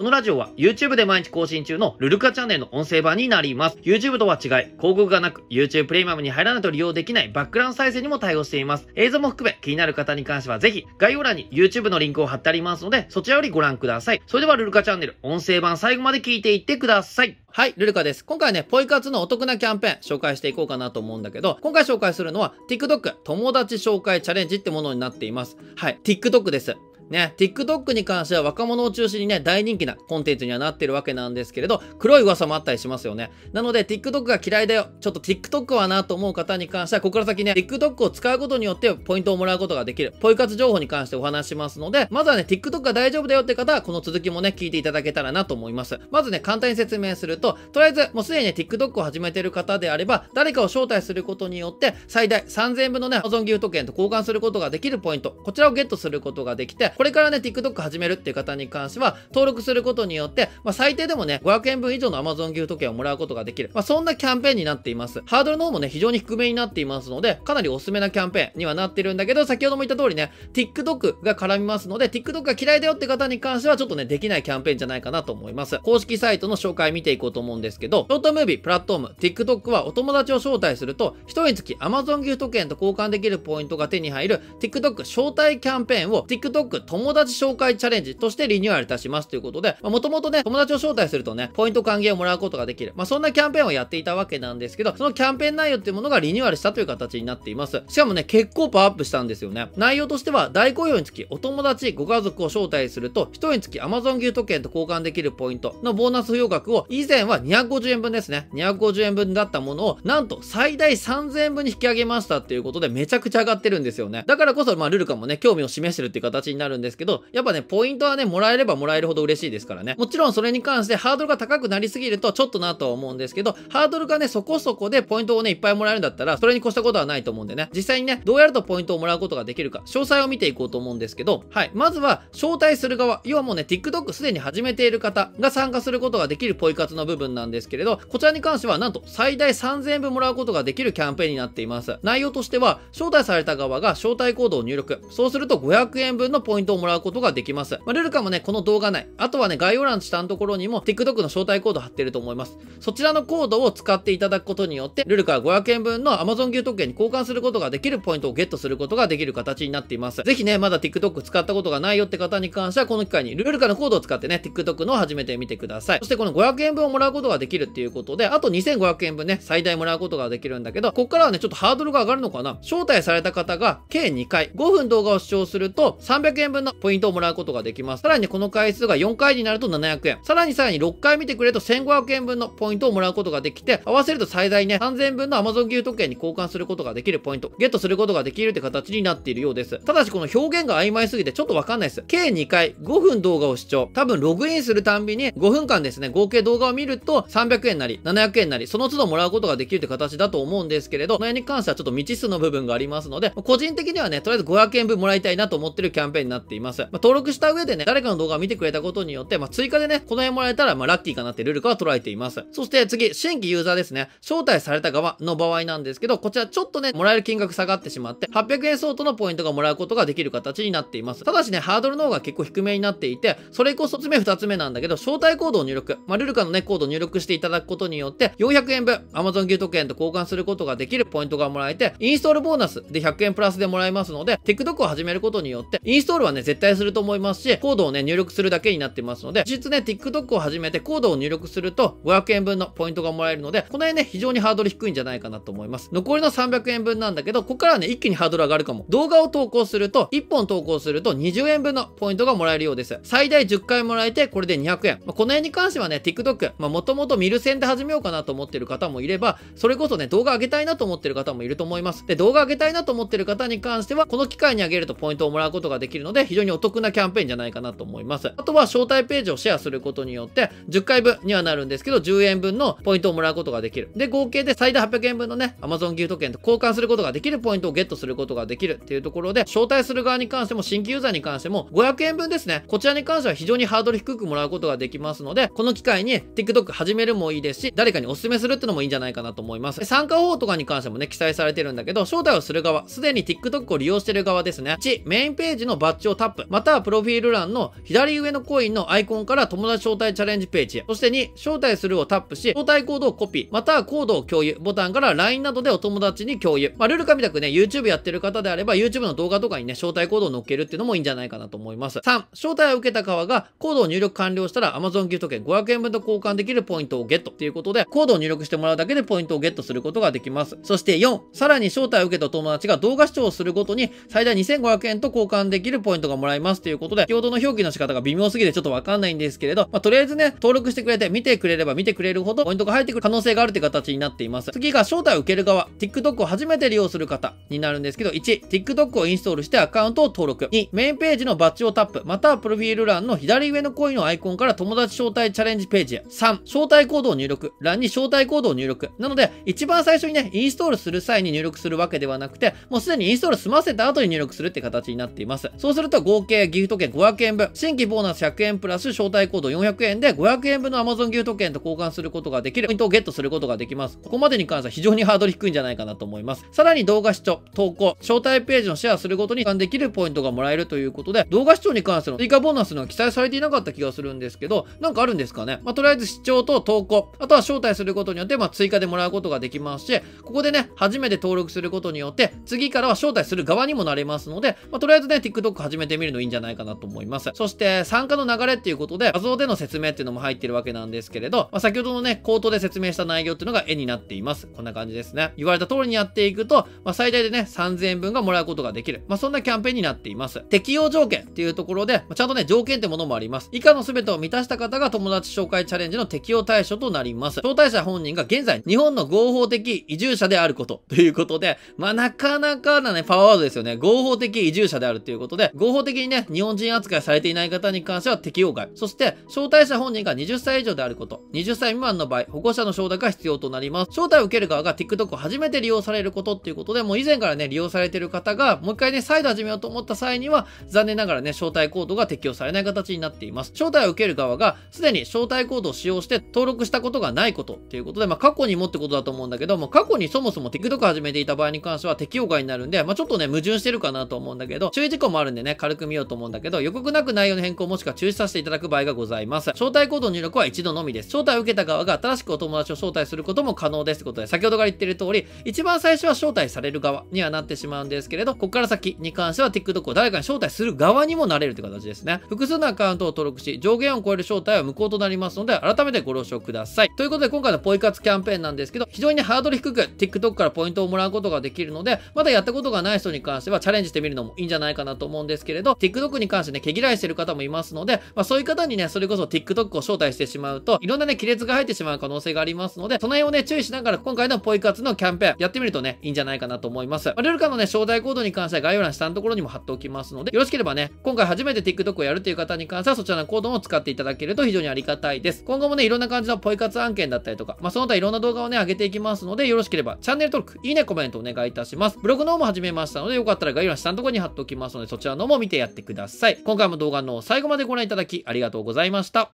このラジオは YouTube で毎日更新中のルルカチャンネルの音声版になります。YouTube とは違い、広告がなく YouTube プレミアムに入らないと利用できないバックグラウンド再生にも対応しています。映像も含め気になる方に関してはぜひ概要欄に YouTube のリンクを貼ってありますので、そちらよりご覧ください。それではルルカチャンネル音声版最後まで聞いていってください。はい、ルルカです。今回ね、ポイ活のお得なキャンペーン紹介していこうかなと思うんだけど、今回紹介するのは TikTok 友達紹介チャレンジってものになっています。はい、TikTok です。ね、TikTok に関しては若者を中心にね、大人気なコンテンツにはなってるわけなんですけれど、黒い噂もあったりしますよね。なので、TikTok が嫌いだよ。ちょっと TikTok はなと思う方に関しては、ここから先ね、TikTok を使うことによってポイントをもらうことができる。ポイ活情報に関してお話しますので、まずはね、TikTok が大丈夫だよって方は、この続きもね、聞いていただけたらなと思います。まずね、簡単に説明すると、とりあえず、もうすでにね、TikTok を始めてる方であれば、誰かを招待することによって、最大3000円分のね、保存ギフト券と交換することができるポイント、こちらをゲットすることができて、これからね、TikTok 始めるっていう方に関しては、登録することによって、まあ、最低でもね、500円分以上の Amazon ギフト券をもらうことができる。まあ、そんなキャンペーンになっています。ハードルの方もね、非常に低めになっていますので、かなりおすすめなキャンペーンにはなってるんだけど、先ほども言った通りね、TikTok が絡みますので、TikTok が嫌いだよって方に関しては、ちょっとね、できないキャンペーンじゃないかなと思います。公式サイトの紹介見ていこうと思うんですけど、ショートムービー、プラットフォーム、TikTok はお友達を招待すると、1人につき Amazon ギフト券と交換できるポイントが手に入る TikTok 招待キャンペーンを TikTok 友達紹介チャレンジとしてリニューアルいたしますということで、もともとね、友達を招待するとね、ポイント還元をもらうことができる。まあ、そんなキャンペーンをやっていたわけなんですけど、そのキャンペーン内容っていうものがリニューアルしたという形になっています。しかもね、結構パワーアップしたんですよね。内容としては、大雇用につき、お友達、ご家族を招待すると、1人につき Amazon ギフト券と交換できるポイントのボーナス付与額を、以前は250円分ですね。250円分だったものを、なんと最大3000円分に引き上げましたっていうことで、めちゃくちゃ上がってるんですよね。だからこそ、まあ、ルルカもね、興味を示してるっていう形になるんですけど、やっぱね、ポイントはね、もらえればもらえるほど嬉しいですからね。もちろんそれに関してハードルが高くなりすぎるとちょっとなとは思うんですけど、ハードルがね、そこそこでポイントをね、いっぱいもらえるんだったら、それに越したことはないと思うんでね、実際にね、どうやるとポイントをもらうことができるか、詳細を見ていこうと思うんですけど、はい。まずは、招待する側、要はもうね、TikTok すでに始めている方が参加することができるポイ活の部分なんですけれど、こちらに関してはなんと最大3000円分もらうことができるキャンペーンになっています。内容としては、招待された側が招待コードを入力。そうすると500円分のポイントイントをもらうことができます。まあ、ルルカもね、この動画内、あとはね、概要欄下のところにも TikTok の招待コード貼ってると思います。そちらのコードを使っていただくことによって、ルルから500円分の Amazon ギフト券に交換することができるポイントをゲットすることができる形になっています。ぜひね、まだ TikTok 使ったことがないよって方に関しては、この機会にルルカのコードを使ってね、TikTok のを始めてみてください。そしてこの500円分をもらうことができるっていうことで、あと2500円分ね、最大もらうことができるんだけど、ここからはね、ちょっとハードルが上がるのかな招待された方が計2回、5分動画を視聴すると、300円分のポイントをもらうことができます。さらにこの回数が4回になると700円。さらにさらに6回見てくれると1500円分のポイントをもらうことができて、合わせると最大ね、3000円分の Amazon ギフト券に交換することができるポイント、ゲットすることができるって形になっているようです。ただしこの表現が曖昧すぎてちょっとわかんないです。計2回、5分動画を視聴。多分ログインするたんびに5分間ですね、合計動画を見ると300円なり、700円なり、その都度もらうことができるって形だと思うんですけれど、この辺に関してはちょっと未知数の部分がありますので、個人的にはね、とりあえず500円分もらいたいなと思ってるキャンペーンになっています。まあ、登録した上でね、誰かの動画を見てくれたことによって、まあ、追加でね、この辺もらえたら、まあ、ラッキーかなってルルカは捉えています。そして次、新規ユーザーですね。招待された側の場合なんですけど、こちらちょっとね、もらえる金額下がってしまって、800円相当のポイントがもらうことができる形になっています。ただしね、ハードルの方が結構低めになっていて、それこそつ目2つ目なんだけど、招待コードを入力。まあ、ルルカのね、コードを入力していただくことによって、400円分、Amazon ギフト券と交換することができるポイントがもらえて、インストールボーナスで100円プラスでもらえますので、TikTok を始めることによって、インストールはね、絶対すると思いますし、コードをね、入力するだけになってますので、実ね、TikTok を始めてコードを入力すると500円分のポイントがもらえるので、この辺ね、非常にハードル低いんじゃないかなと思います。残りの300円分なんだけど、ここからね、一気にハードル上がるかも。動画を投稿すると、1本投稿すると20円分のポイントがもらえるようです。最大10回もらえて、これで200円。まあ、この辺に関してはね、TikTok、まあ、もともと見る線で始めようかなと思ってる方もいれば、それこそね、動画上げたいなと思ってる方もいると思います。で、動画上げたいなと思ってる方に関しては、この機会に上げるとポイントをもらうことができるのでで、非常にお得なキャンペーンじゃないかなと思います。あとは、招待ページをシェアすることによって、10回分にはなるんですけど、10円分のポイントをもらうことができる。で、合計で最大800円分のね、Amazon ギフト券と交換することができるポイントをゲットすることができるっていうところで、招待する側に関しても、新規ユーザーに関しても、500円分ですね。こちらに関しては非常にハードル低くもらうことができますので、この機会に TikTok 始めるもいいですし、誰かにお勧めするってのもいいんじゃないかなと思います。参加方法とかに関してもね、記載されてるんだけど、招待をする側、すでに TikTok を利用してる側ですね。1、メインページのバッジをタップ、またはプロフィール欄の左上のコインのアイコンから友達招待チャレンジページへ。そして2、招待するをタップし、招待コードをコピー、またはコードを共有、ボタンから LINE などでお友達に共有。まあ、ルールかみたくね、YouTube やってる方であれば、YouTube の動画とかにね、招待コードを載っけるっていうのもいいんじゃないかなと思います。3、招待を受けた側がコードを入力完了したら Amazon ギフト券500円分と交換できるポイントをゲットっていうことで、コードを入力してもらうだけでポイントをゲットすることができます。そして4、さらに招待を受けた友達が動画視聴をするごとに最大2500円と交換できるポイントがもらえますということで、先ほどの表記の仕方が微妙すぎてちょっとわかんないんですけれど、まあ、とりあえずね、登録してくれて見てくれれば見てくれるほどポイントが入ってくる可能性があるという形になっています。次が招待を受ける側、TikTok を初めて利用する方になるんですけど、1、TikTok をインストールしてアカウントを登録。2、メインページのバッジをタップ、またはプロフィール欄の左上のコインのアイコンから友達招待チャレンジページへ。3、招待コードを入力。欄に招待コードを入力。なので、一番最初にね、インストールする際に入力するわけではなくて、もうすでにインストール済ませた後に入力するって形になっています。そうすると合計ギフト券500円分、新規ボーナス100円プラス招待コード400円で500円分の Amazon ギフト券と交換することができるポイントをゲットすることができます。ここまでに関しては非常にハードル低いんじゃないかなと思います。さらに動画視聴、投稿、招待ページのシェアすることに換できるポイントがもらえるということで、動画視聴に関しての追加ボーナスの記載されていなかった気がするんですけど、なんかあるんですかね？まあ、とりあえず視聴と投稿、あとは招待することによって、まあ、追加でもらうことができますし、ここでね、初めて登録することによって、次からは招待する側にもなれますので、まあ、とりあえずね、TikTok 始めてみるのいいんじゃないかなと思います。そして、参加の流れっていうことで、画像での説明っていうのも入ってるわけなんですけれど、まあ、先ほどのね、口頭で説明した内容っていうのが絵になっています。こんな感じですね。言われた通りにやっていくと、まあ、最大でね、3000円分がもらうことができる。まあ、そんなキャンペーンになっています。適用条件っていうところで、まあ、ちゃんとね、条件ってものもあります。以下の全てを満たした方が友達紹介チャレンジの適用対象となります。招待者本人が現在、日本の合法的移住者であることということで、まあ、なかなかなね、パワーワードですよね。合法的移住者であるということで、合法的にね、日本人扱いされていない方に関しては適用外。そして、招待者本人が20歳以上であること。20歳未満の場合、保護者の承諾が必要となります。招待を受ける側が TikTok を初めて利用されることっていうことで、もう以前からね、利用されてる方が、もう一回ね、再度始めようと思った際には、残念ながらね、招待コードが適用されない形になっています。招待を受ける側が、すでに招待コードを使用して登録したことがないことっていうことで、まあ、過去にもってことだと思うんだけども、過去にそもそも TikTok 始めていた場合に関しては適用外になるんで、まあ、ちょっとね、矛盾してるかなと思うんだけど、注意事項もあるんでね、軽く見ようと思うんだけど、予告なく内容の変更もしくは中止させていただく場合がございます。招待コード入力は一度のみです。招待を受けた側が新しくお友達を招待することも可能ですということで、先ほどから言ってる通り、一番最初は招待される側にはなってしまうんですけれど、ここから先に関しては TikTok を誰かに招待する側にもなれるという形ですね。複数のアカウントを登録し、上限を超える招待は無効となりますので、改めてご了承ください。ということで、今回のポイ活キャンペーンなんですけど、非常にハードル低く TikTok からポイントをもらうことができるので、まだやったことがない人に関してはチャレンジしてみるのもいいんじゃないかなと思うんですですけれど、TikTok に関してね、毛嫌いしてる方もいますので、まあそういう方にね、それこそ TikTok を招待してしまうと、いろんなね、亀裂が入ってしまう可能性がありますので、その辺をね、注意しながら今回のポイ活のキャンペーンやってみるとね、いいんじゃないかなと思います。まあ、ルルカのね、招待コードに関しては概要欄下のところにも貼っておきますので、よろしければね、今回初めて TikTok をやるという方に関してはそちらのコードも使っていただけると非常にありがたいです。今後もね、いろんな感じのポイ活案件だったりとか、まあその他いろんな動画をね、上げていきますので、よろしければチャンネル登録、いいね、コメントお願いいたします。ブログの方も始めましたので、よかったら概要欄下のところに貼っておきますので、そちらのも見てやってください。今回も動画の最後までご覧いただきありがとうございました。